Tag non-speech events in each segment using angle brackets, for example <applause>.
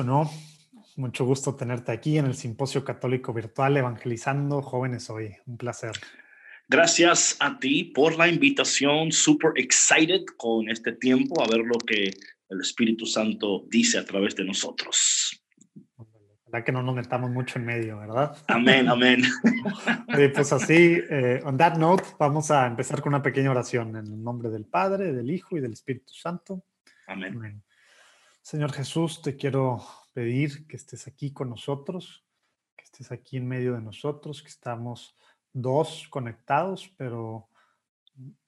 o no, mucho gusto tenerte aquí en el Simposio Católico Virtual Evangelizando Jóvenes Hoy. Un placer. Gracias a ti por la invitación. Super excited con este tiempo a ver lo que el Espíritu Santo dice a través de nosotros. Ojalá que no nos metamos mucho en medio, ¿verdad? Amén, amén. <laughs> pues así, eh, on that note, vamos a empezar con una pequeña oración en el nombre del Padre, del Hijo y del Espíritu Santo. Amén. Señor Jesús, te quiero pedir que estés aquí con nosotros, que estés aquí en medio de nosotros, que estamos dos conectados, pero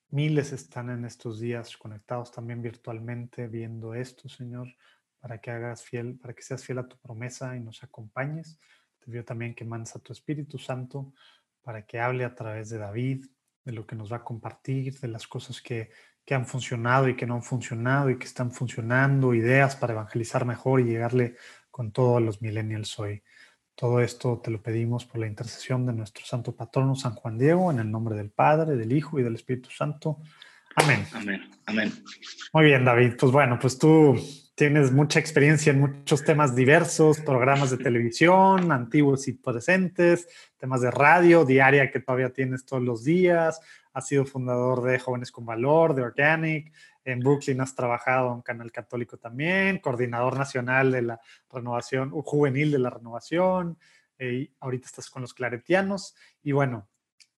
miles están en estos días conectados también virtualmente viendo esto, Señor, para que hagas fiel, para que seas fiel a tu promesa y nos acompañes. Te pido también que mandes a tu Espíritu Santo para que hable a través de David, de lo que nos va a compartir, de las cosas que que han funcionado y que no han funcionado y que están funcionando, ideas para evangelizar mejor y llegarle con todos los millennials hoy. Todo esto te lo pedimos por la intercesión de nuestro santo patrono San Juan Diego, en el nombre del Padre, del Hijo y del Espíritu Santo. Amén. Amén. Amén. Muy bien, David. Pues bueno, pues tú tienes mucha experiencia en muchos temas diversos, programas de televisión, antiguos y presentes, temas de radio diaria que todavía tienes todos los días, has sido fundador de Jóvenes con Valor, de Organic. En Brooklyn has trabajado en Canal Católico también, coordinador nacional de la renovación, juvenil de la renovación. Eh, ahorita estás con los claretianos y bueno,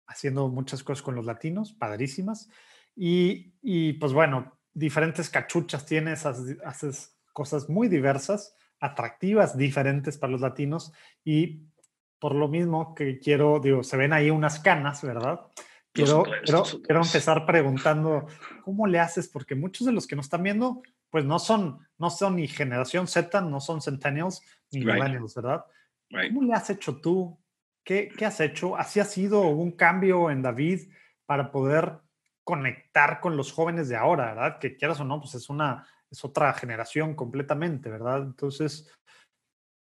haciendo muchas cosas con los latinos, padrísimas. Y, y pues bueno, diferentes cachuchas tienes, haces cosas muy diversas, atractivas, diferentes para los latinos y por lo mismo que quiero, digo, se ven ahí unas canas, ¿verdad? Quiero, quiero, empezar preguntando, ¿cómo le haces? Porque muchos de los que nos están viendo, pues no son, no son ni generación Z, no son centennials ni millennials, ¿verdad? ¿Cómo le has hecho tú? ¿Qué, ¿Qué, has hecho? ¿Así ha sido un cambio en David para poder conectar con los jóvenes de ahora, ¿verdad? Que quieras o no, pues es una, es otra generación completamente, ¿verdad? Entonces,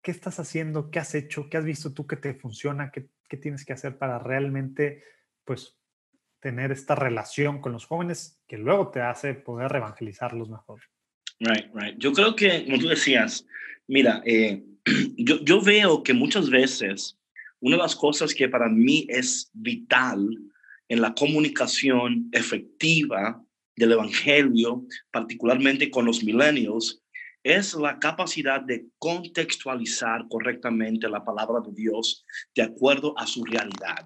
¿qué estás haciendo? ¿Qué has hecho? ¿Qué has visto tú que te funciona? ¿Qué, qué tienes que hacer para realmente, pues, tener esta relación con los jóvenes que luego te hace poder evangelizarlos mejor. Right, right. Yo creo que, como tú decías, mira, eh, <clears throat> yo, yo veo que muchas veces una de las cosas que para mí es vital en la comunicación efectiva del Evangelio, particularmente con los millennials, es la capacidad de contextualizar correctamente la palabra de Dios de acuerdo a su realidad.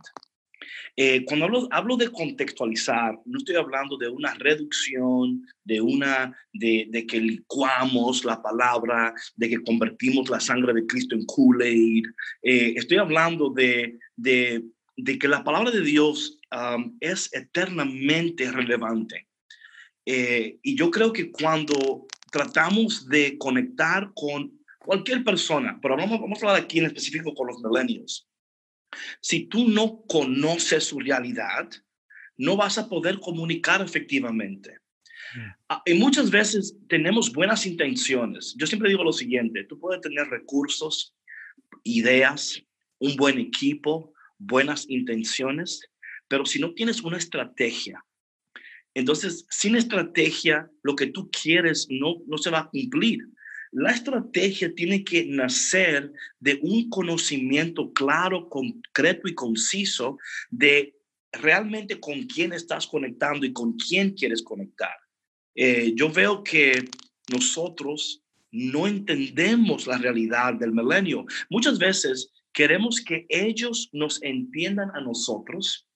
Eh, cuando hablo, de contextualizar, no estoy hablando de una reducción, de una, de, que licuamos la palabra, de que convertimos la sangre de Cristo en Kool-Aid. Eh, estoy hablando de, de, que la palabra de Dios um, es eternamente relevante. Eh, y yo creo que cuando tratamos de conectar con cualquier persona, pero vamos, vamos a hablar aquí en específico con los millennials, si tú no conoces su realidad, no vas a poder comunicar efectivamente. Mm. Ah, y muchas veces tenemos buenas intenciones. Yo siempre digo lo siguiente, tú puedes tener recursos, ideas, un buen equipo, buenas intenciones, pero si no tienes una estrategia, entonces sin estrategia lo que tú quieres no, no se va a cumplir. La estrategia tiene que nacer de un conocimiento claro, concreto y conciso de realmente con quién estás conectando y con quién quieres conectar. Eh, yo veo que nosotros no entendemos la realidad del milenio. Muchas veces queremos que ellos nos entiendan a nosotros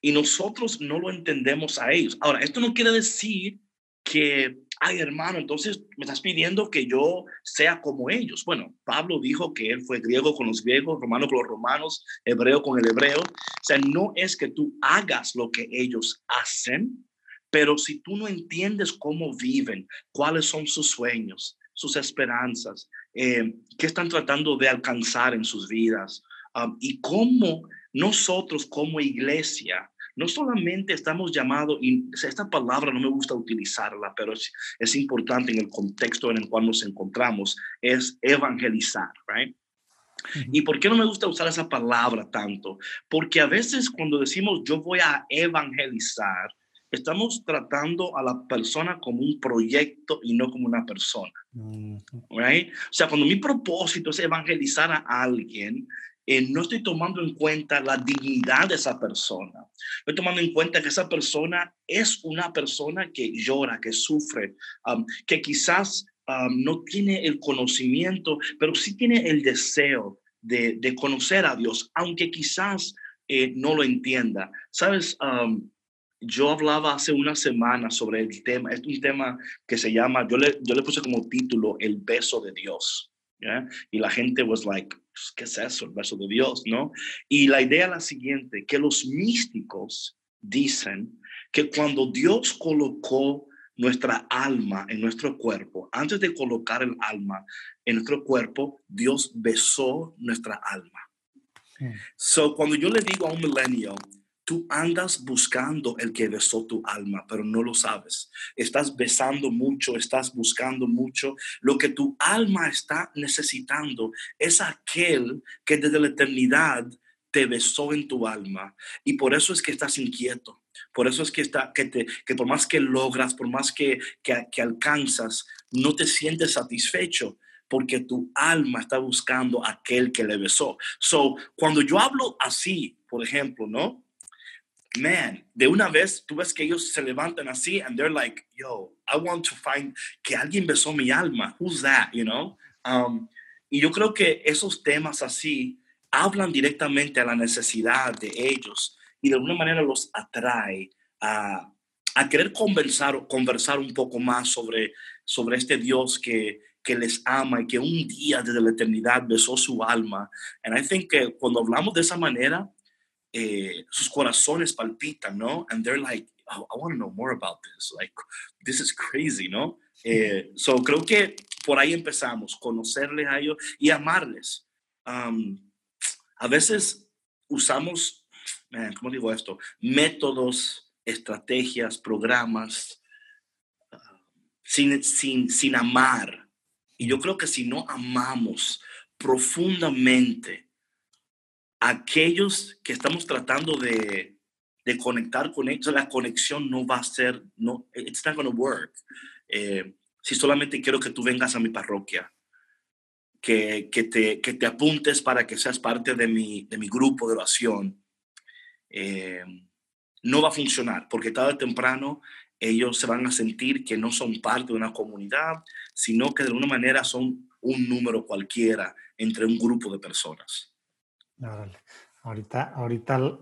y nosotros no lo entendemos a ellos. Ahora, esto no quiere decir que ay hermano, entonces me estás pidiendo que yo sea como ellos. Bueno, Pablo dijo que él fue griego con los griegos, romano con los romanos, hebreo con el hebreo. O sea, no es que tú hagas lo que ellos hacen, pero si tú no entiendes cómo viven, cuáles son sus sueños, sus esperanzas, eh, qué están tratando de alcanzar en sus vidas um, y cómo nosotros como iglesia no solamente estamos llamados, y esta palabra no me gusta utilizarla, pero es, es importante en el contexto en el cual nos encontramos, es evangelizar, right? ¿Y por qué no me gusta usar esa palabra tanto? Porque a veces cuando decimos yo voy a evangelizar, estamos tratando a la persona como un proyecto y no como una persona. Right? O sea, cuando mi propósito es evangelizar a alguien, eh, no estoy tomando en cuenta la dignidad de esa persona. Estoy tomando en cuenta que esa persona es una persona que llora, que sufre, um, que quizás um, no tiene el conocimiento, pero sí tiene el deseo de, de conocer a Dios, aunque quizás eh, no lo entienda. Sabes, um, yo hablaba hace una semana sobre el tema, es un tema que se llama, yo le, yo le puse como título El beso de Dios. Y la gente was like, pues, ¿qué es eso? El beso de Dios, ¿no? Y la idea es la siguiente, que los místicos dicen que cuando Dios colocó nuestra alma en nuestro cuerpo, antes de colocar el alma en nuestro cuerpo, Dios besó nuestra alma. So, cuando yo le digo a un millennial, Tú andas buscando el que besó tu alma, pero no lo sabes. Estás besando mucho, estás buscando mucho. Lo que tu alma está necesitando es aquel que desde la eternidad te besó en tu alma. Y por eso es que estás inquieto. Por eso es que, está, que, te, que por más que logras, por más que, que, que alcanzas, no te sientes satisfecho porque tu alma está buscando aquel que le besó. So, cuando yo hablo así, por ejemplo, ¿no? Man, de una vez tú ves que ellos se levantan así and they're like, yo, I want to find que alguien besó mi alma. Who's that, you know? Um, y yo creo que esos temas así hablan directamente a la necesidad de ellos y de alguna manera los atrae a, a querer conversar, conversar un poco más sobre, sobre este Dios que, que les ama y que un día desde la eternidad besó su alma. And I think que cuando hablamos de esa manera, eh, sus corazones palpitan, ¿no? And they're like, oh, I want to know more about this. Like, this is crazy, ¿no? Eh, so creo que por ahí empezamos, conocerles a ellos y amarles. Um, a veces usamos, man, ¿cómo digo esto? Métodos, estrategias, programas, uh, sin, sin, sin amar. Y yo creo que si no amamos profundamente aquellos que estamos tratando de, conectar con ellos, la conexión no va a ser, no, it's not going to work. Eh, si solamente quiero que tú vengas a mi parroquia, que, que, te, que te apuntes para que seas parte de mi, de mi grupo de oración, eh, no va a funcionar, porque tarde o temprano ellos se van a sentir que no son parte de una comunidad, sino que de alguna manera son un número cualquiera entre un grupo de personas. Ahorita, ahorita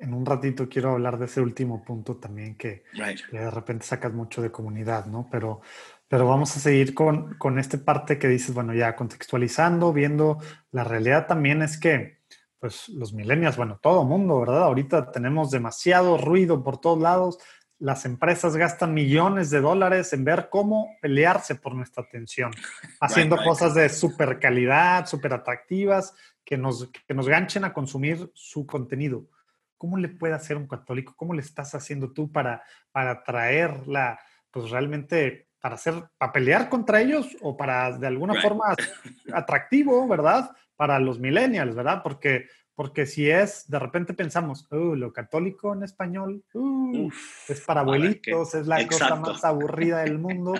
en un ratito quiero hablar de ese último punto también que, de repente sacas mucho de comunidad, ¿no? Pero, pero vamos a seguir con, con esta parte que dices, bueno, ya contextualizando, viendo la realidad también es que, pues los millennials, bueno, todo mundo, ¿verdad? Ahorita tenemos demasiado ruido por todos lados, las empresas gastan millones de dólares en ver cómo pelearse por nuestra atención, <laughs> haciendo cosas de super calidad, súper atractivas, que nos, que nos ganchen a consumir su contenido. ¿Cómo le puede hacer un católico? ¿Cómo le estás haciendo tú para, para traerla, pues realmente, para hacer, para pelear contra ellos o para de alguna forma <laughs> atractivo, ¿verdad? Para los millennials, ¿verdad? Porque porque si es, de repente pensamos, oh, lo católico en español, uh, es para abuelitos, es la cosa más aburrida del <laughs> mundo.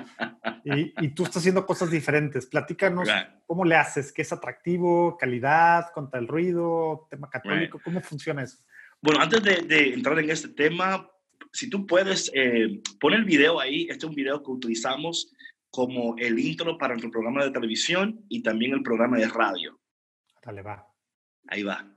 Y, y, tú estás haciendo cosas diferentes. Platícanos cómo le haces, qué es atractivo, calidad, contra el ruido, tema católico, ¿cómo funciona eso? Bueno, antes de, de, entrar en este tema, si tú puedes eh, poner el video ahí, este es un video que utilizamos como el intro para nuestro programa de televisión y también el programa de radio. Dale, va. Ahí va.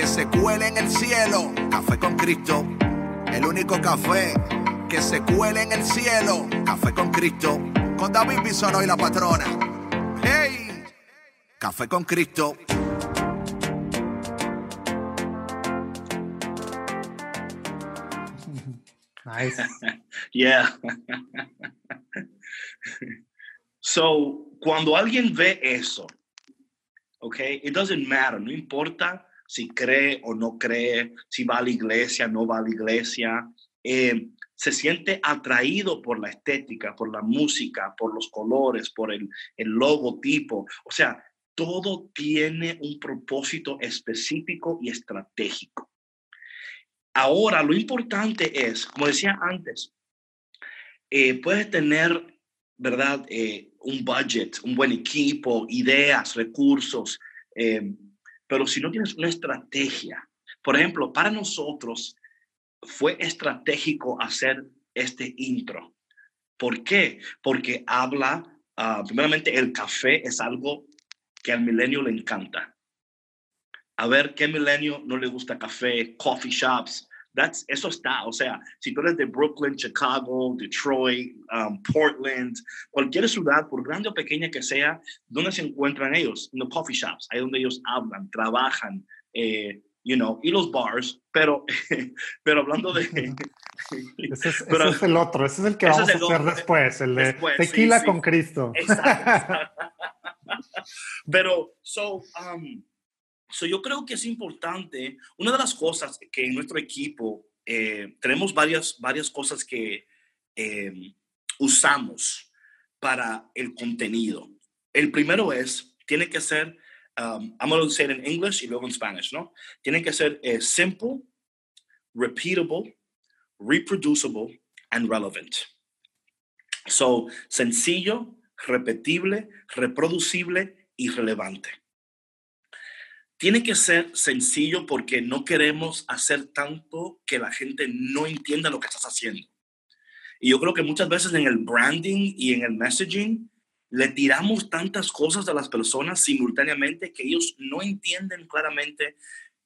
que se cuele en el cielo. Café con Cristo, el único café que se cuele en el cielo. Café con Cristo, con David Bisono y la patrona. ¡Hey! Café con Cristo. Nice. <laughs> yeah. <laughs> so, cuando alguien ve eso, okay, it doesn't matter, no importa si cree o no cree, si va a la iglesia, no va a la iglesia, eh, se siente atraído por la estética, por la música, por los colores, por el, el logotipo. O sea, todo tiene un propósito específico y estratégico. Ahora, lo importante es, como decía antes, eh, puedes tener, ¿verdad? Eh, un budget, un buen equipo, ideas, recursos, eh, pero si no tienes una estrategia, por ejemplo, para nosotros fue estratégico hacer este intro. ¿Por qué? Porque habla, ah, primeramente, el café es algo que al milenio le encanta. A ver qué milenio no le gusta café, coffee shops. That's, eso está, o sea, si tú eres de Brooklyn, Chicago, Detroit, um, Portland, cualquier ciudad, por grande o pequeña que sea, ¿dónde se encuentran ellos? En los coffee shops, ahí donde ellos hablan, trabajan, eh, you know, y los bars, pero, <laughs> pero hablando de... <laughs> <laughs> Ese es, el otro, ese es el que vamos a hacer después, el de tequila con Cristo. Exacto. pero, so, um, so, yo creo que es importante, una de las cosas que en nuestro equipo eh, tenemos varias, varias cosas que em, usamos para el contenido. El primero es, tiene que ser um, I'm going to say it in English y luego en Spanish, ¿no? Tiene que ser eh, simple, repeatable, reproducible, and relevant. So, sencillo, repetible, reproducible y relevante. Tiene que ser sencillo porque no queremos hacer tanto que la gente no entienda lo que estás haciendo. Y yo creo que muchas veces en el branding y en el messaging le tiramos tantas cosas a las personas simultáneamente que ellos no entienden claramente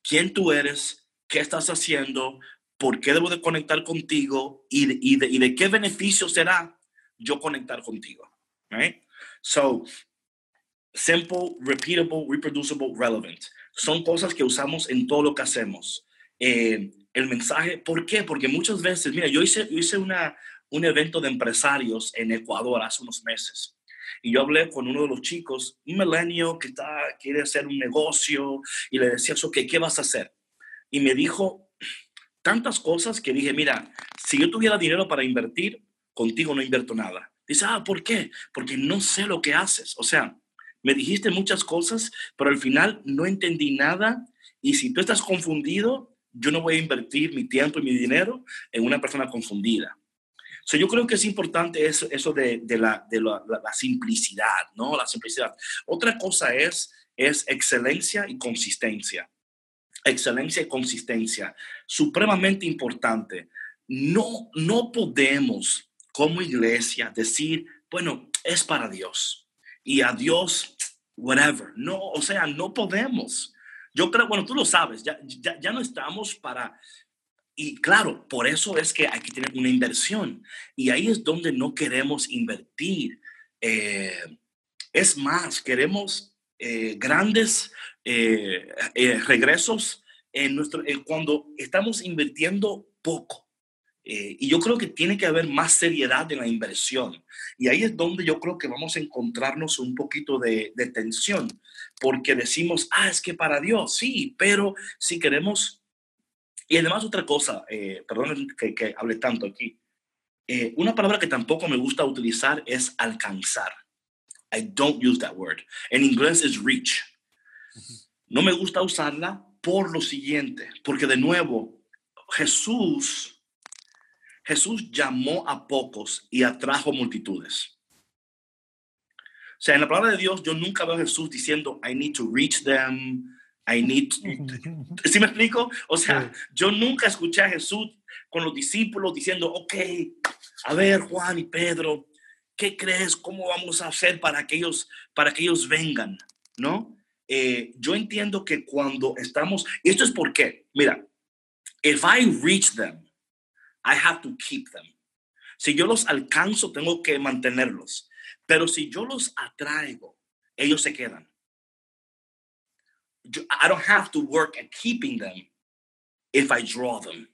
quién tú eres, qué estás haciendo, por qué debo de conectar contigo y, de, qué beneficio será yo conectar contigo. Right? So, simple, repeatable, reproducible, relevant. Son cosas que usamos en todo lo que hacemos. Eh, el mensaje, ¿por qué? Porque muchas veces, mira, yo hice, hice una, un evento de empresarios en Ecuador hace unos meses y yo hablé con uno de los chicos, un milenio que está, quiere hacer un negocio, y le decía, ok, ¿qué vas a hacer? Y me dijo tantas cosas que dije, mira, si yo tuviera dinero para invertir, contigo no invierto nada. Dice, ah, ¿por qué? Porque no sé lo que haces. O sea, me dijiste muchas cosas, pero al final no entendí nada. Y si tú estás confundido, yo no voy a invertir mi tiempo y mi dinero en una persona confundida. So, yo creo que es importante eso, eso de, de, la, de la, la, simplicidad, ¿no? La simplicidad. Otra cosa es, es excelencia y consistencia. Excelencia y consistencia. Supremamente importante. No, no podemos como iglesia decir, bueno, es para Dios. Y a Dios, whatever. No, o sea, no podemos. Yo creo, bueno, tú lo sabes, ya, ya, ya no estamos para y claro, por eso es que hay que tener una inversión. Y ahí es donde no queremos invertir. Eh, es más, queremos eh, grandes eh, regresos en nuestro, cuando estamos invirtiendo poco. Y yo creo que tiene que haber más seriedad en la inversión. Y ahí es donde yo creo que vamos a encontrarnos un poquito de, de tensión, porque decimos, ah, es que para Dios, sí, pero si queremos y además otra cosa, eh, perdón que, que, hable tanto aquí, eh, una palabra que tampoco me gusta utilizar es alcanzar. I don't use that word. En inglés es reach. No me gusta usarla por lo siguiente, porque de nuevo, Jesús, Jesús llamó a pocos y atrajo multitudes. O sea, en la palabra de Dios yo nunca veo a Jesús diciendo, I need to reach them, I need. <laughs> ¿Sí me explico? O sea, yo nunca escuché a Jesús con los discípulos diciendo, ok, a ver, Juan y Pedro, ¿qué crees? ¿Cómo vamos a hacer para que ellos, para que ellos vengan? ¿No? Eh, yo entiendo que cuando estamos, esto es por qué, mira, if I reach them, I have to keep them. Si yo los alcanzo, tengo que mantenerlos. Pero si yo los atraigo, ellos se quedan. I don't have to work at keeping them if I draw them.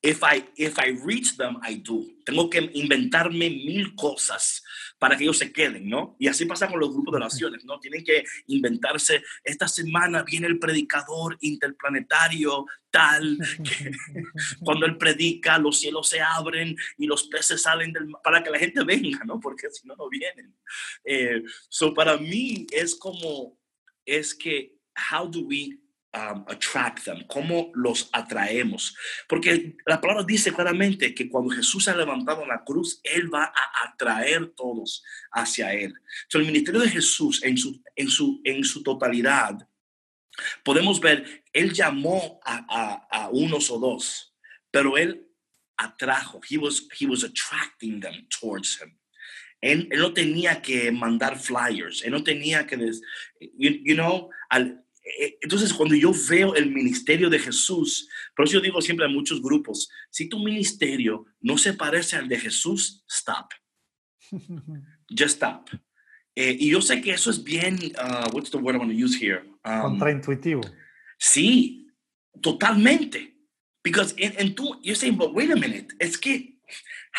If I, if I reach them, I do. Tengo que inventarme mil cosas para que ellos se queden, ¿no? Y así pasa con los grupos de oraciones, ¿no? Tienen que inventarse, esta semana viene el predicador interplanetario tal, <laughs> que cuando él predica, los cielos se abren y los peces salen del para que la gente venga, ¿no? Porque si no, no vienen. Eh, so para mí es como, es que, how do we um, attract them, cómo los atraemos. Porque la palabra dice claramente que cuando Jesús ha levantado la cruz, Él va a atraer todos hacia Él. So, el ministerio de Jesús en su, en su, en su totalidad, podemos ver, Él llamó a, a, a unos o dos, pero Él atrajo, he was, he was attracting them towards Him. Él, él, no tenía que mandar flyers, él no tenía que, you, you know, al, entonces, cuando yo veo el ministerio de Jesús, por eso yo digo siempre a muchos grupos, si tu ministerio no se parece al de Jesús, stop. <laughs> Just stop. Eh, y yo sé que eso es bien, uh, what's the word I want to use here? Um, Contraintuitivo. Sí, totalmente. Because en, tú, you're saying, but wait a minute, es que,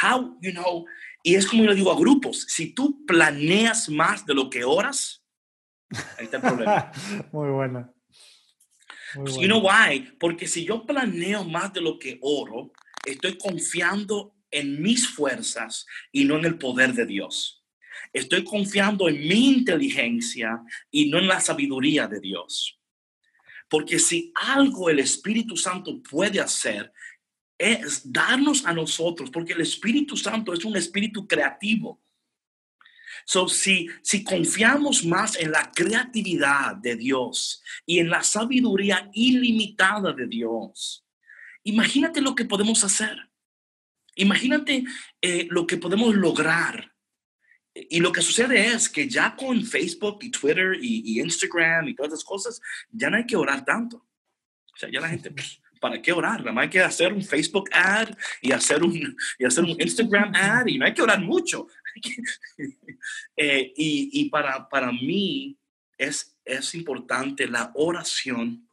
how, you know, y es como yo digo a grupos, si tú planeas más de lo que oras, Ahí está el problema. <laughs> Muy buena. You know why? Porque si yo planeo más de lo que oro, estoy confiando en mis fuerzas y no en el poder de Dios. Estoy confiando en mi inteligencia y no en la sabiduría de Dios. Porque si algo el Espíritu Santo puede hacer es darnos a nosotros, porque el Espíritu Santo es un espíritu creativo. So, si, si confiamos más en la creatividad de Dios y en la sabiduría ilimitada de Dios, imagínate lo que podemos hacer. Imagínate eh, lo que podemos lograr. Y lo que sucede es que ya con Facebook y Twitter y, Instagram y todas esas cosas, ya no hay que orar tanto. O sea, ya la gente, <laughs> ¿para qué orar? Nada más hay que hacer un Facebook ad y hacer un, y hacer un Instagram ad y no hay que orar mucho. <laughs> Eh, y, para, para mí es, es importante la oración,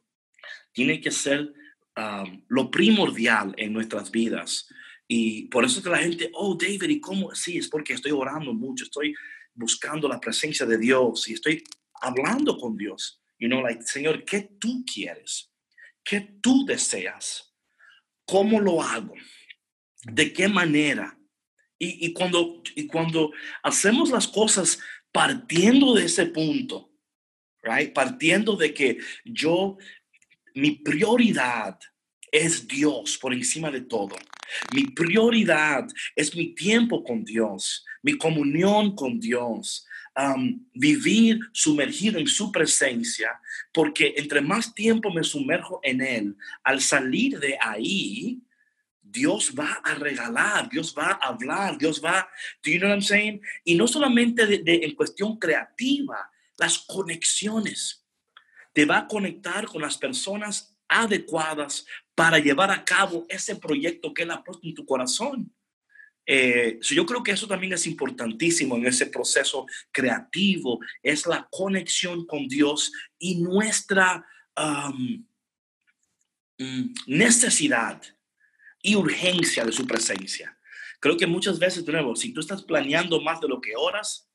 tiene que ser um, lo primordial en nuestras vidas. Y por eso que la gente, oh David, ¿y cómo? Sí, es porque estoy orando mucho, estoy buscando la presencia de Dios y estoy hablando con Dios. You know, like, Señor, ¿qué tú quieres? ¿Qué tú deseas? ¿Cómo lo hago? ¿De qué manera? Y, cuando, y cuando hacemos las cosas partiendo de ese punto, right? partiendo de que yo, mi prioridad es Dios por encima de todo. Mi prioridad es mi tiempo con Dios, mi comunión con Dios, vivir sumergido en su presencia, porque entre más tiempo me sumerjo en Él, al salir de ahí, Dios va a regalar, Dios va a hablar, Dios va, do you know what I'm saying? Y no solamente de, en cuestión creativa, las conexiones. Te va a conectar con las personas adecuadas para llevar a cabo ese proyecto que Él ha puesto en tu corazón. Eh, yo creo que eso también es importantísimo en ese proceso creativo, es la conexión con Dios y nuestra um, necesidad y urgencia de su presencia. Creo que muchas veces, de nuevo, si tú estás planeando más de lo que oras,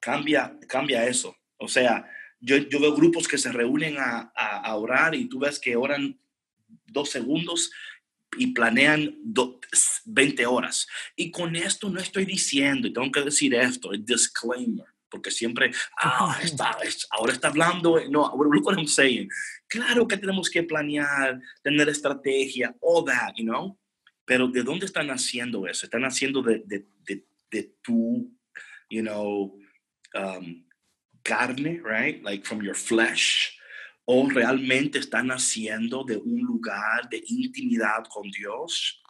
cambia, cambia eso. O sea, yo, yo veo grupos que se reúnen a, a, orar y tú ves que oran dos segundos y planean 20 horas. Y con esto no estoy diciendo, y tengo que decir esto, el disclaimer, porque siempre, ah, está, ahora está hablando, no, look what I'm saying. Claro que tenemos que planear, tener estrategia, all that, you know. Pero ¿de dónde están haciendo eso? Están haciendo de, de, de, de tu, you know, um, carne, right? Like from your flesh. O realmente están haciendo de un lugar de intimidad con Dios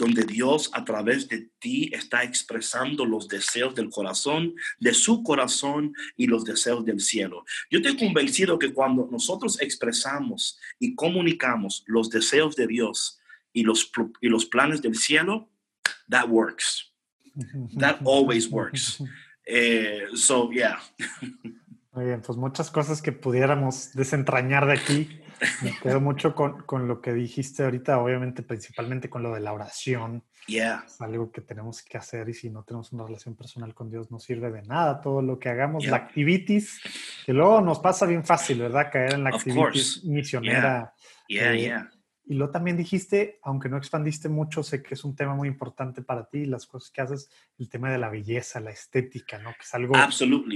donde Dios a través de ti está expresando los deseos del corazón, de su corazón y los deseos del cielo. Yo estoy convencido que cuando nosotros expresamos y comunicamos los deseos de Dios y los, y los planes del cielo, that works. <laughs> That always works. <laughs> Eh, so, yeah. <laughs> Muy bien, pues muchas cosas que pudiéramos desentrañar de aquí Me <laughs> quedo mucho con, con, lo que dijiste ahorita, obviamente, principalmente con lo de la oración. Yeah. Es algo que tenemos que hacer y si no tenemos una relación personal con Dios no sirve de nada. Todo lo que hagamos, la activities, que luego nos pasa bien fácil, ¿verdad? Caer en la activities misionera. Yeah, yeah. Eh, y luego también dijiste, aunque no expandiste mucho, sé que es un tema muy importante para ti, las cosas que haces, el tema de la belleza, la estética, ¿no? Que es algo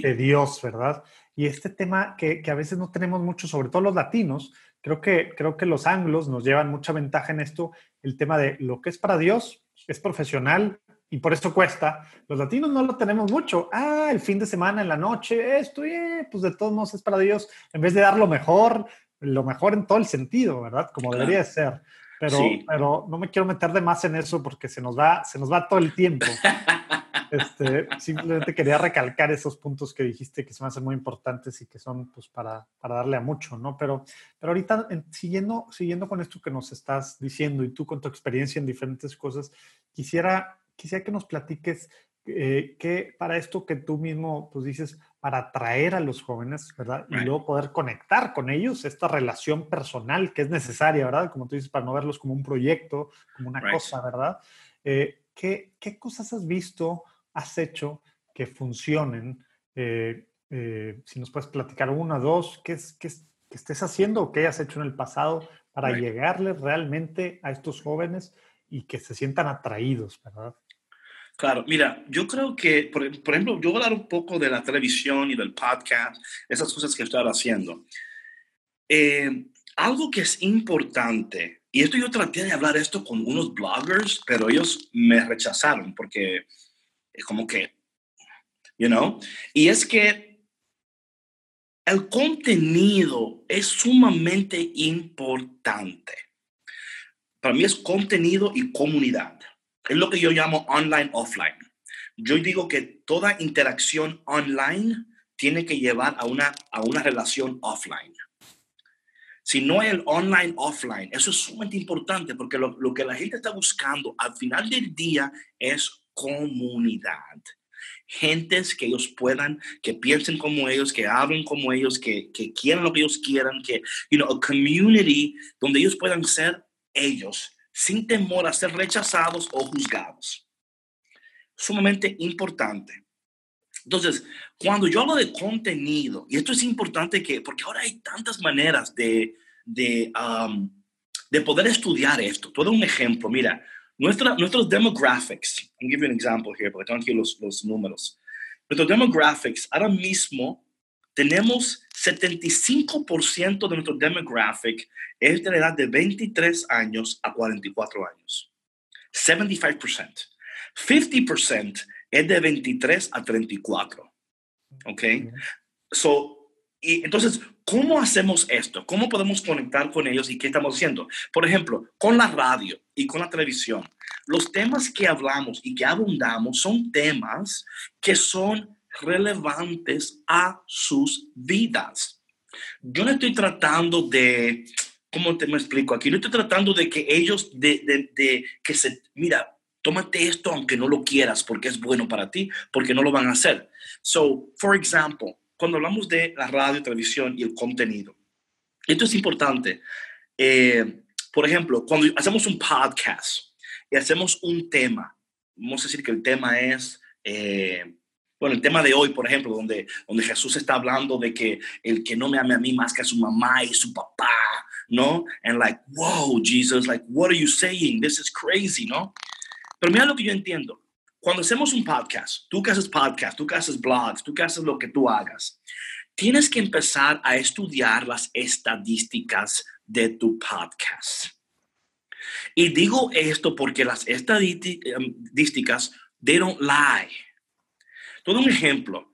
de Dios, ¿verdad? Y este tema que, que, a veces no tenemos mucho, sobre todo los latinos, creo que, creo que los anglos nos llevan mucha ventaja en esto, el tema de lo que es para Dios es profesional y por eso cuesta. Los latinos no lo tenemos mucho. Ah, el fin de semana, en la noche, esto, eh, pues de todos modos es para Dios. En vez de dar lo mejor, lo mejor en todo el sentido, ¿verdad? Como debería ser. Pero, pero no me quiero meter de más en eso porque se nos va, se nos va todo el tiempo. <laughs> Este, simplemente quería recalcar esos puntos que dijiste que se me hacen muy importantes y que son pues para, para darle a mucho, ¿no? Pero, pero ahorita siguiendo, siguiendo con esto que nos estás diciendo y tú con tu experiencia en diferentes cosas, quisiera, quisiera que nos platiques eh, que para esto que tú mismo pues dices, para atraer a los jóvenes, ¿verdad? Y luego poder conectar con ellos, esta relación personal que es necesaria, ¿verdad? Como tú dices, para no verlos como un proyecto, como una cosa, ¿verdad? Eh, ¿qué, ¿qué, cosas has visto, has hecho que funcionen? Eh, si nos puedes platicar una, dos, ¿qué, es, qué, estés haciendo o qué hayas hecho en el pasado para llegarles realmente a estos jóvenes y que se sientan atraídos, ¿verdad? Claro, mira, yo creo que, por, ejemplo, yo voy a hablar un poco de la televisión y del podcast, esas cosas que estoy haciendo. Eh, algo que es importante, y esto yo traté de hablar esto con unos bloggers, pero ellos me rechazaron porque es como que, you know, y es que el contenido es sumamente importante. Para mí es contenido y comunidad. Es lo que yo llamo online offline. Yo digo que toda interacción online tiene que llevar a una, a una relación offline. Si no el online offline, eso es sumamente importante porque lo, lo que la gente está buscando al final del día es comunidad gentes que ellos puedan, que piensen como ellos, que hablen como ellos, que, que quieran lo que ellos quieran, que, you know, a community donde ellos puedan ser ellos sin temor a ser rechazados o juzgados. Sumamente importante. Entonces, cuando yo hablo de contenido, y esto es importante que, porque ahora hay tantas maneras de, de, um, de poder estudiar esto. Todo un ejemplo, mira, nuestra, nuestros demographics, I'll give you an example here, porque tengo aquí los, los números. Nuestros demographics, ahora mismo tenemos 75% de nuestro demographic es de la edad de 23 años a 44 años. 75%. 50% es de 23 a 34. ¿Ok? So, y entonces, ¿cómo hacemos esto? ¿Cómo podemos conectar con ellos y qué estamos haciendo? Por ejemplo, con la radio y con la televisión. Los temas que hablamos y que abundamos son temas que son relevantes a sus vidas. Yo no estoy tratando de, ¿cómo te me explico aquí? No estoy tratando de que ellos, de, de, que se, mira, tómate esto aunque no lo quieras porque es bueno para ti, porque no lo van a hacer. So, for example, cuando hablamos de la radio, televisión y el contenido, esto es importante. Eh, por ejemplo, cuando hacemos un podcast y hacemos un tema, vamos a decir que el tema es eh, bueno, el tema de hoy, por ejemplo, donde, donde Jesús está hablando de que el que no me ame a mí más que a su mamá y su papá, ¿no? And like, wow, Jesus, like, what are you saying? This is crazy, ¿no? Pero mira lo que yo entiendo. Cuando hacemos un podcast, tú que haces podcast, tú que haces blogs, tú que haces lo que tú hagas, tienes que empezar a estudiar las estadísticas de tu podcast. Y digo esto porque las estadísticas, they don't lie. Todo un ejemplo.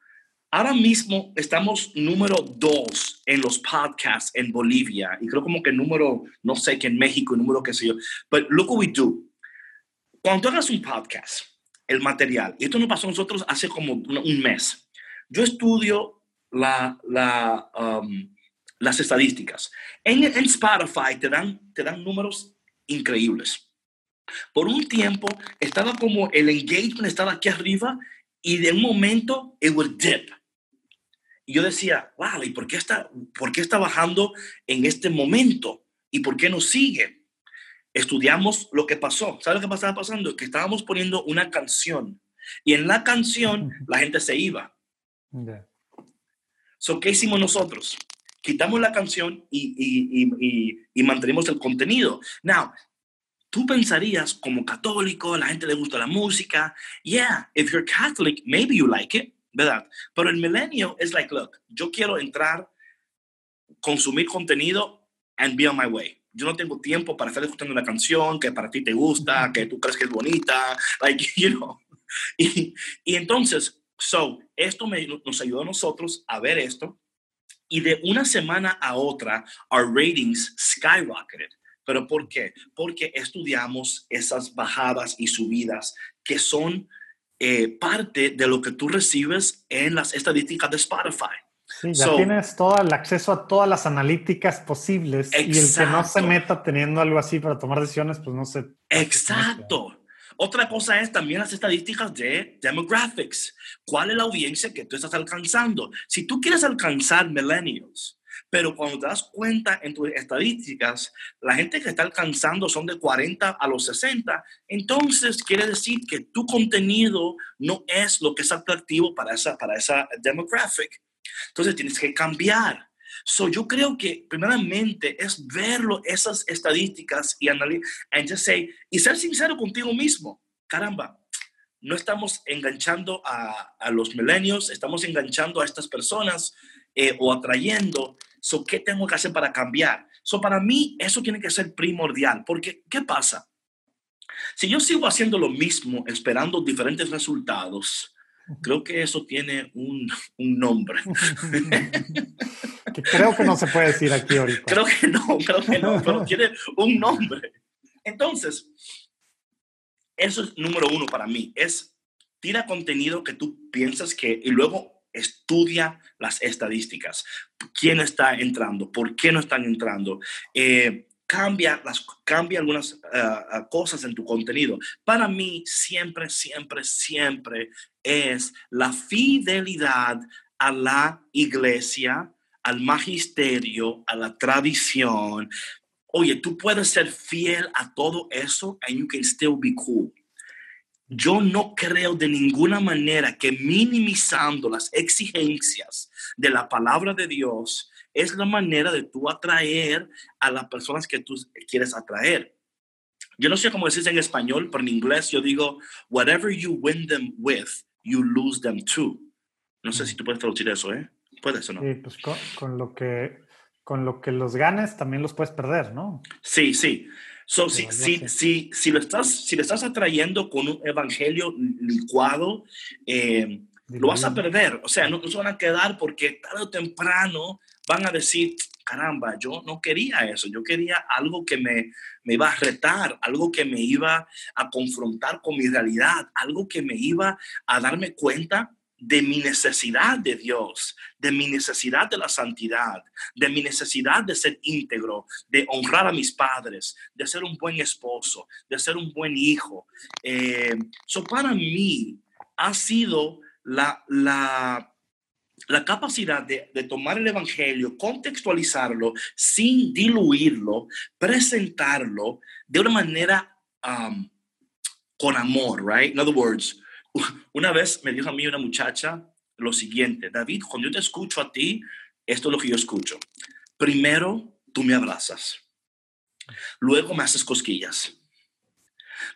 Ahora mismo estamos número dos en los podcasts en Bolivia y creo como que número, no sé, que en México, número qué sé yo. But look what we do. Cuando hagas un podcast, el material, y esto nos pasó a nosotros hace como un mes, yo estudio la, la, um, las estadísticas. En, en Spotify te dan, te dan números increíbles. Por un tiempo estaba como el engagement estaba aquí arriba y de un momento it would dip. Y yo decía, wow, ¿y por qué está, por qué está bajando en este momento? ¿Y por qué no sigue? Estudiamos lo que pasó. ¿Sabes lo que estaba pasando? Que estábamos poniendo una canción y en la canción la gente se iba. So, ¿Qué hicimos nosotros? Quitamos la canción y, y, y, y, mantenemos el contenido. Now, tú pensarías como católico, la gente le gusta la música. Yeah, if you're Catholic, maybe you like it, ¿verdad? Pero el milenio es like, look, yo quiero entrar, consumir contenido and be on my way. Yo no tengo tiempo para estar escuchando una canción que para ti te gusta, que tú crees que es bonita, like, <laughs> you know. Y, y entonces, so, esto me, nos ayudó a nosotros a ver esto. Y de una semana a otra, our ratings skyrocketed. ¿Pero por qué? Porque estudiamos esas bajadas y subidas que son eh, parte de lo que tú recibes en las estadísticas de Spotify. Sí, ya tienes todo el acceso a todas las analíticas posibles y el que no se meta teniendo algo así para tomar decisiones, pues no sé. Exacto. Otra cosa es también las estadísticas de demographics. ¿Cuál es la audiencia que tú estás alcanzando? Si tú quieres alcanzar millennials, pero cuando te das cuenta en tus estadísticas, la gente que está alcanzando son de 40 a los 60, entonces quiere decir que tu contenido no es lo que es atractivo para esa, para esa demographic. Entonces tienes que cambiar. So, yo creo que primeramente es verlo, esas estadísticas y analizar, y ser sincero contigo mismo. Caramba, no estamos enganchando a, a los milenios, estamos enganchando a estas personas eh, o atrayendo. So, ¿Qué tengo que hacer para cambiar? So, para mí eso tiene que ser primordial, porque ¿qué pasa? Si yo sigo haciendo lo mismo, esperando diferentes resultados, creo que eso tiene un, un nombre. que creo que no se puede decir aquí ahorita. Creo que no, creo que no, pero tiene un nombre. Entonces, eso es número uno para mí, es tira contenido que tú piensas que y luego estudia las estadísticas. ¿Quién está entrando? ¿Por qué no están entrando? Eh, cambia, las, cambia algunas uh, cosas en tu contenido. Para mí, siempre, siempre, siempre es la fidelidad a la iglesia, al magisterio, a la tradición. Oye, tú puedes ser fiel a todo eso and you can still be cool. Yo no creo de ninguna manera que minimizando las exigencias de la palabra de Dios es la manera de tú atraer a las personas que tú quieres atraer. Yo no sé cómo decir en español, pero en inglés yo digo, whatever you win them with, you lose them too. No sé si tú puedes traducir eso, ¿eh? Puedes o no. Sí, pues con, lo que, con lo que los ganes también los puedes perder, ¿no? Sí, sí. So, si, si, si, si, lo estás, si lo estás atrayendo con un evangelio licuado, eh, lo vas a perder. O sea, no, no, se van a quedar porque tarde o temprano van a decir, caramba, yo no quería eso. Yo quería algo que me, me iba a retar, algo que me iba a confrontar con mi realidad, algo que me iba a darme cuenta de mi necesidad de Dios, de mi necesidad de la santidad, de mi necesidad de ser íntegro, de honrar a mis padres, de ser un buen esposo, de ser un buen hijo. Eh, para mí ha sido la, la, la capacidad de, de, tomar el Evangelio, contextualizarlo sin diluirlo, presentarlo de una manera um, con amor, right? In other words, <laughs> una vez me dijo a mí una muchacha lo siguiente, David, cuando yo te escucho a ti, esto es lo que yo escucho. Primero, tú me abrazas. Luego me haces cosquillas.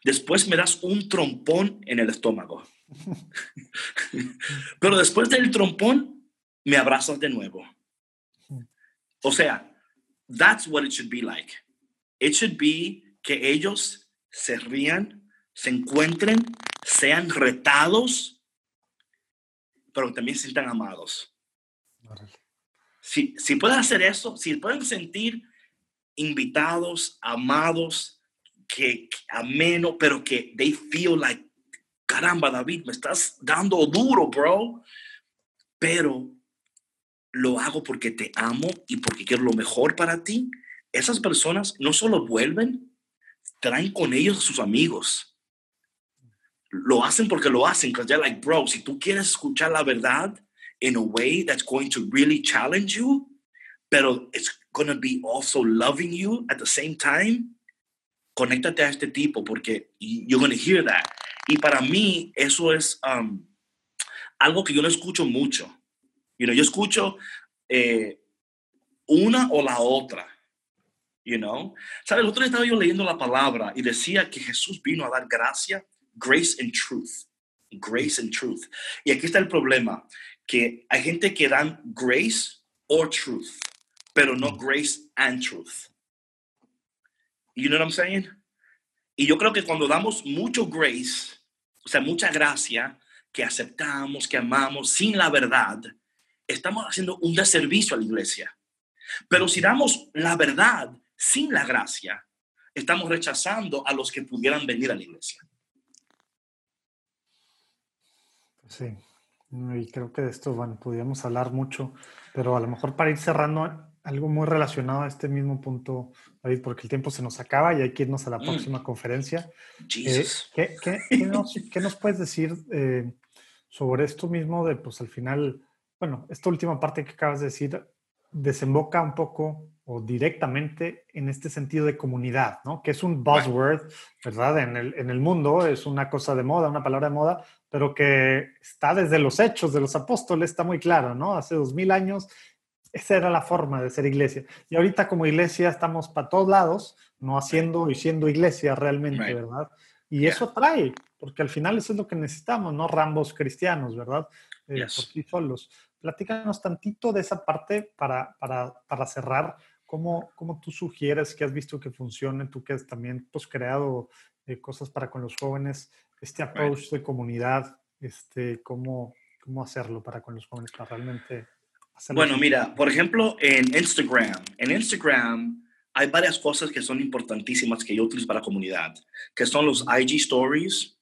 Después me das un trompón en el estómago. <laughs> Pero después del trompón, me abrazas de nuevo. O sea, that's what it should be like. It should be que ellos se rían, se encuentren sean retados, pero también se sientan amados. Si, si pueden hacer eso, si pueden sentir invitados, amados, que, que ameno, pero que they feel like, caramba, David, me estás dando duro, bro. Pero lo hago porque te amo y porque quiero lo mejor para ti. Esas personas no solo vuelven, traen con ellos a sus amigos lo hacen porque lo hacen, porque ya like, bro, si tú quieres escuchar la verdad, in a way that's going to really challenge you, pero it's going to be also loving you at the same time, conéctate a este tipo porque you're going to hear that. Y para mí eso es um, algo que yo no escucho mucho. You know, yo escucho eh, una o la otra. You know, ¿sabes? El otro día estaba yo leyendo la palabra y decía que Jesús vino a dar gracia, grace and truth. Grace and truth. Y aquí está el problema, que hay gente que dan grace or truth, pero no grace and truth. You know what I'm saying? Y yo creo que cuando damos mucho grace, o sea, mucha gracia, que aceptamos, que amamos sin la verdad, estamos haciendo un deservicio a la iglesia. Pero si damos la verdad sin la gracia, estamos rechazando a los que pudieran venir a la iglesia. Sí, y creo que de esto, bueno, podríamos hablar mucho, pero a lo mejor para ir cerrando, algo muy relacionado a este mismo punto, David, porque el tiempo se nos acaba y hay que irnos a la mm. próxima conferencia. Eh, ¿qué, qué, nos, ¿qué, nos, puedes decir eh, sobre esto mismo de, pues al final, bueno, esta última parte que acabas de decir, desemboca un poco o directamente en este sentido de comunidad, ¿no? Que es un buzzword, ¿verdad? En el, en el mundo es una cosa de moda, una palabra de moda, pero que está desde los hechos de los apóstoles, está muy claro, ¿no? Hace dos mil años esa era la forma de ser iglesia. Y ahorita como iglesia estamos para todos lados, no haciendo y siendo iglesia realmente, ¿verdad? Y eso trae, porque al final eso es lo que necesitamos, no rambos cristianos, ¿verdad? Eh, por sí solos. Platícanos tantito de esa parte para, para, para cerrar. ¿Cómo, ¿Cómo, tú sugieres que has visto que funcione? Tú que has también pues, creado eh, cosas para con los jóvenes, este approach de comunidad, este, ¿cómo, ¿cómo hacerlo para con los jóvenes para realmente bueno, mira, por ejemplo, en Instagram, en Instagram hay varias cosas que son importantísimas que yo utilizo para la comunidad, que son los IG Stories,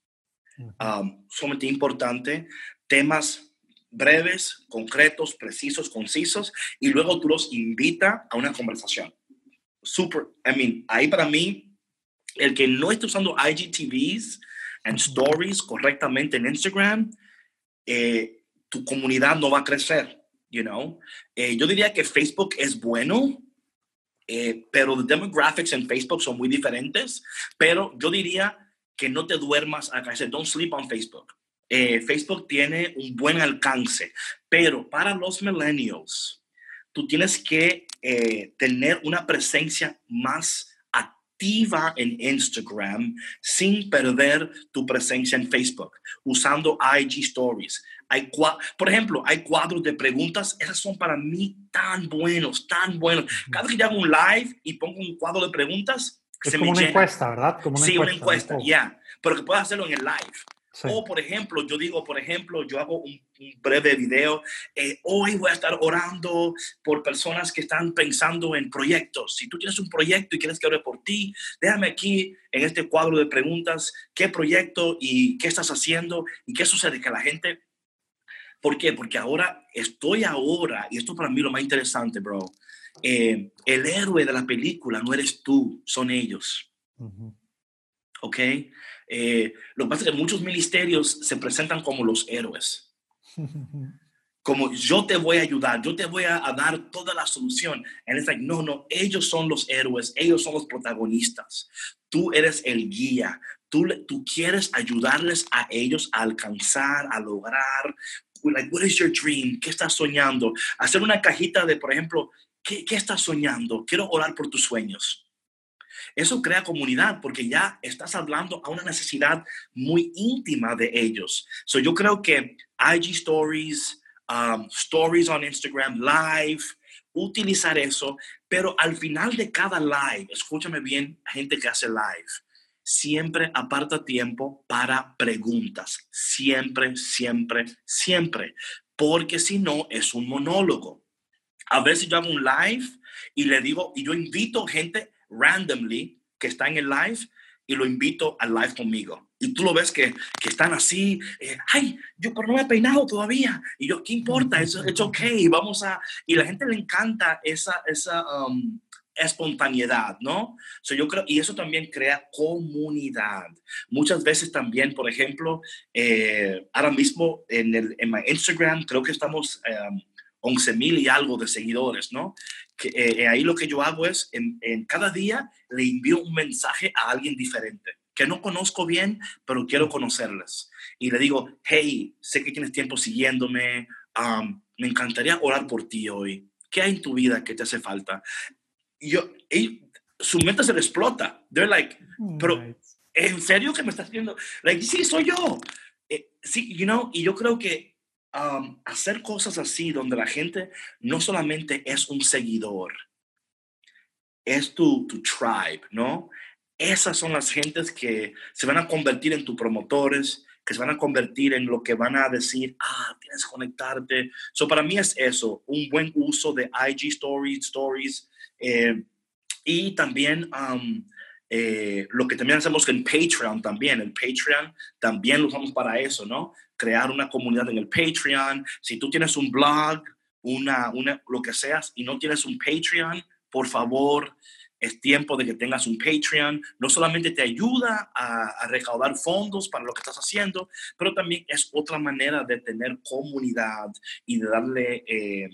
um, sumamente importante, temas breves, concretos, precisos, concisos, y luego tú los invita a una conversación. Super, I mean, ahí para mí, el que no esté usando IGTVs and stories correctamente en Instagram, eh, tu comunidad no va a crecer you know. Eh, yo diría que Facebook es bueno, eh, pero los demographics en Facebook son muy diferentes, pero yo diría que no te duermas acá, dice, don't sleep on Facebook. Eh, Facebook tiene un buen alcance, pero para los millennials, tú tienes que tener una presencia más activa en Instagram sin perder tu presencia en Facebook, usando IG Stories. Hay por ejemplo, hay cuadros de preguntas, esas son para mí tan buenos, tan buenos. Cada vez que yo hago un live y pongo un cuadro de preguntas, es como una encuesta, ¿verdad? Como sí, una encuesta, ya. Pero que puedas hacerlo en el live. O, por ejemplo, yo digo, por ejemplo, yo hago un, breve video. Eh, hoy voy a estar orando por personas que están pensando en proyectos. Si tú tienes un proyecto y quieres que ore por ti, déjame aquí en este cuadro de preguntas qué proyecto y qué estás haciendo y qué sucede. Que la gente ¿Por qué? Porque ahora estoy ahora, y esto para mí lo más interesante, bro, eh, el héroe de la película no eres tú, son ellos. ¿Ok? Eh, lo que pasa es que muchos ministerios se presentan como los héroes. Como yo te voy a ayudar, yo te voy a, dar toda la solución. And it's like, no, no, ellos son los héroes, ellos son los protagonistas. Tú eres el guía, Tú, tú, quieres ayudarles a ellos a alcanzar, a lograr like, what is your dream? ¿Qué estás soñando? Hacer una cajita de, por ejemplo, ¿qué, qué estás soñando? Quiero orar por tus sueños. Eso crea comunidad porque ya estás hablando a una necesidad muy íntima de ellos. So yo creo que IG Stories, um, Stories on Instagram, Live, utilizar eso, pero al final de cada live, escúchame bien, gente que hace live, siempre aparta tiempo para preguntas. Siempre, siempre, siempre. Porque si no, es un monólogo. A veces yo hago un live y le digo, y yo invito gente randomly que está en el live y lo invito al live conmigo. Y tú lo ves que, que están así, eh, ay, yo pero no me he peinado todavía. Y yo, ¿qué importa? Es it's okay, vamos a... Y la gente le encanta esa, esa, um, espontaneidad, ¿no? So yo creo, y eso también crea comunidad. Muchas veces también, por ejemplo, eh, ahora mismo en, el, en mi Instagram creo que estamos um, 11 mil y algo de seguidores, ¿no? Que, eh, ahí lo que yo hago es, en, en, cada día le envío un mensaje a alguien diferente, que no conozco bien, pero quiero conocerles. Y le digo, hey, sé que tienes tiempo siguiéndome, um, me encantaría orar por ti hoy. ¿Qué hay en tu vida que te hace falta? Y yo, y su mente se le explota. They're like, pero, ¿en serio que me estás viendo? Like, sí, soy yo. Eh, sí, you know, y yo creo que um, hacer cosas así donde la gente no solamente es un seguidor, es tu, tu tribe, ¿no? Esas son las gentes que se van a convertir en tus promotores, que se van a convertir en lo que van a decir, ah, tienes que conectarte. So para mí es eso, un buen uso de IG Stories, Stories, eh, y también um, eh, lo que también hacemos en Patreon también, el Patreon también lo usamos para eso, ¿no? Crear una comunidad en el Patreon. Si tú tienes un blog, una, una, lo que seas, y no tienes un Patreon, por favor, es tiempo de que tengas un Patreon. No solamente te ayuda a, a, recaudar fondos para lo que estás haciendo, pero también es otra manera de tener comunidad y de darle eh,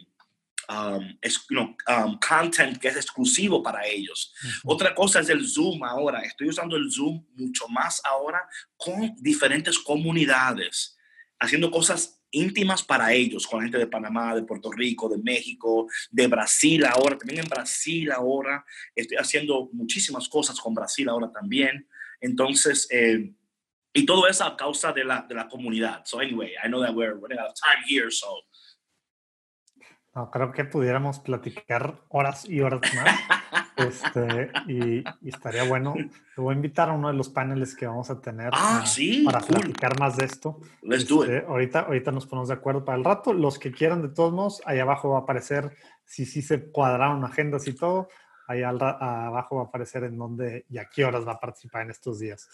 um, es, know, um, content que es exclusivo para ellos. Uh -huh. Otra cosa es el Zoom ahora. Estoy usando el Zoom mucho más ahora con diferentes comunidades, haciendo cosas íntimas para ellos, con la gente de Panamá, de Puerto Rico, de México, de Brasil ahora, también en Brasil ahora, estoy haciendo muchísimas cosas con Brasil ahora también. Entonces, eh, y todo eso a causa de la, de la comunidad. So anyway, I know that we're running out of time here, so. No, creo que pudiéramos platicar horas y horas más. <laughs> este, y, y, estaría bueno. Te voy a invitar a uno de los paneles que vamos a tener ah, a, sí, para cool. platicar más de esto. Let's este, do it. Ahorita, ahorita nos ponemos de acuerdo para el rato. Los que quieran, de todos modos, ahí abajo va a aparecer si sí se cuadraron agendas y todo. Ahí al, abajo va a aparecer en dónde y a qué horas va a participar en estos días.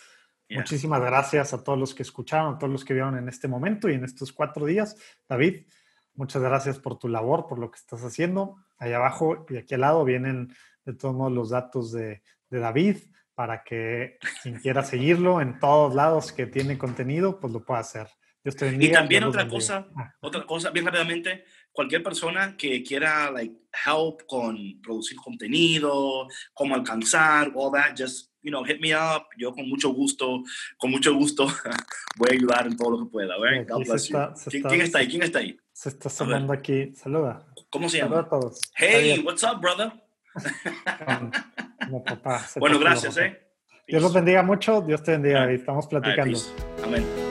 Yeah. Muchísimas gracias a todos los que escucharon, a todos los que vieron en este momento y en estos cuatro días. David, muchas gracias por tu labor, por lo que estás haciendo. Ahí abajo y aquí al lado vienen de todos modos los datos de, de David para que quien quiera seguirlo en todos lados que tiene contenido, pues lo pueda hacer. Dios te bendiga, y también otra cosa, ah. otra cosa, bien rápidamente, cualquier persona que quiera like help con producir contenido, cómo alcanzar, all that, just you know, hit me up. Yo con mucho gusto, con mucho gusto <laughs> voy a ayudar en todo lo que pueda. ¿ver? God bless está, you. ¿Quién, está, ¿Quién, está, ahí? ¿Quién está ahí? Se está sonando aquí. Saluda. ¿Cómo se llama? Saluda a todos. Hey, what's up, brother? Como papá. Bueno, gracias, eh. Dios los bendiga mucho. Dios te bendiga. Right. Estamos platicando. Amén.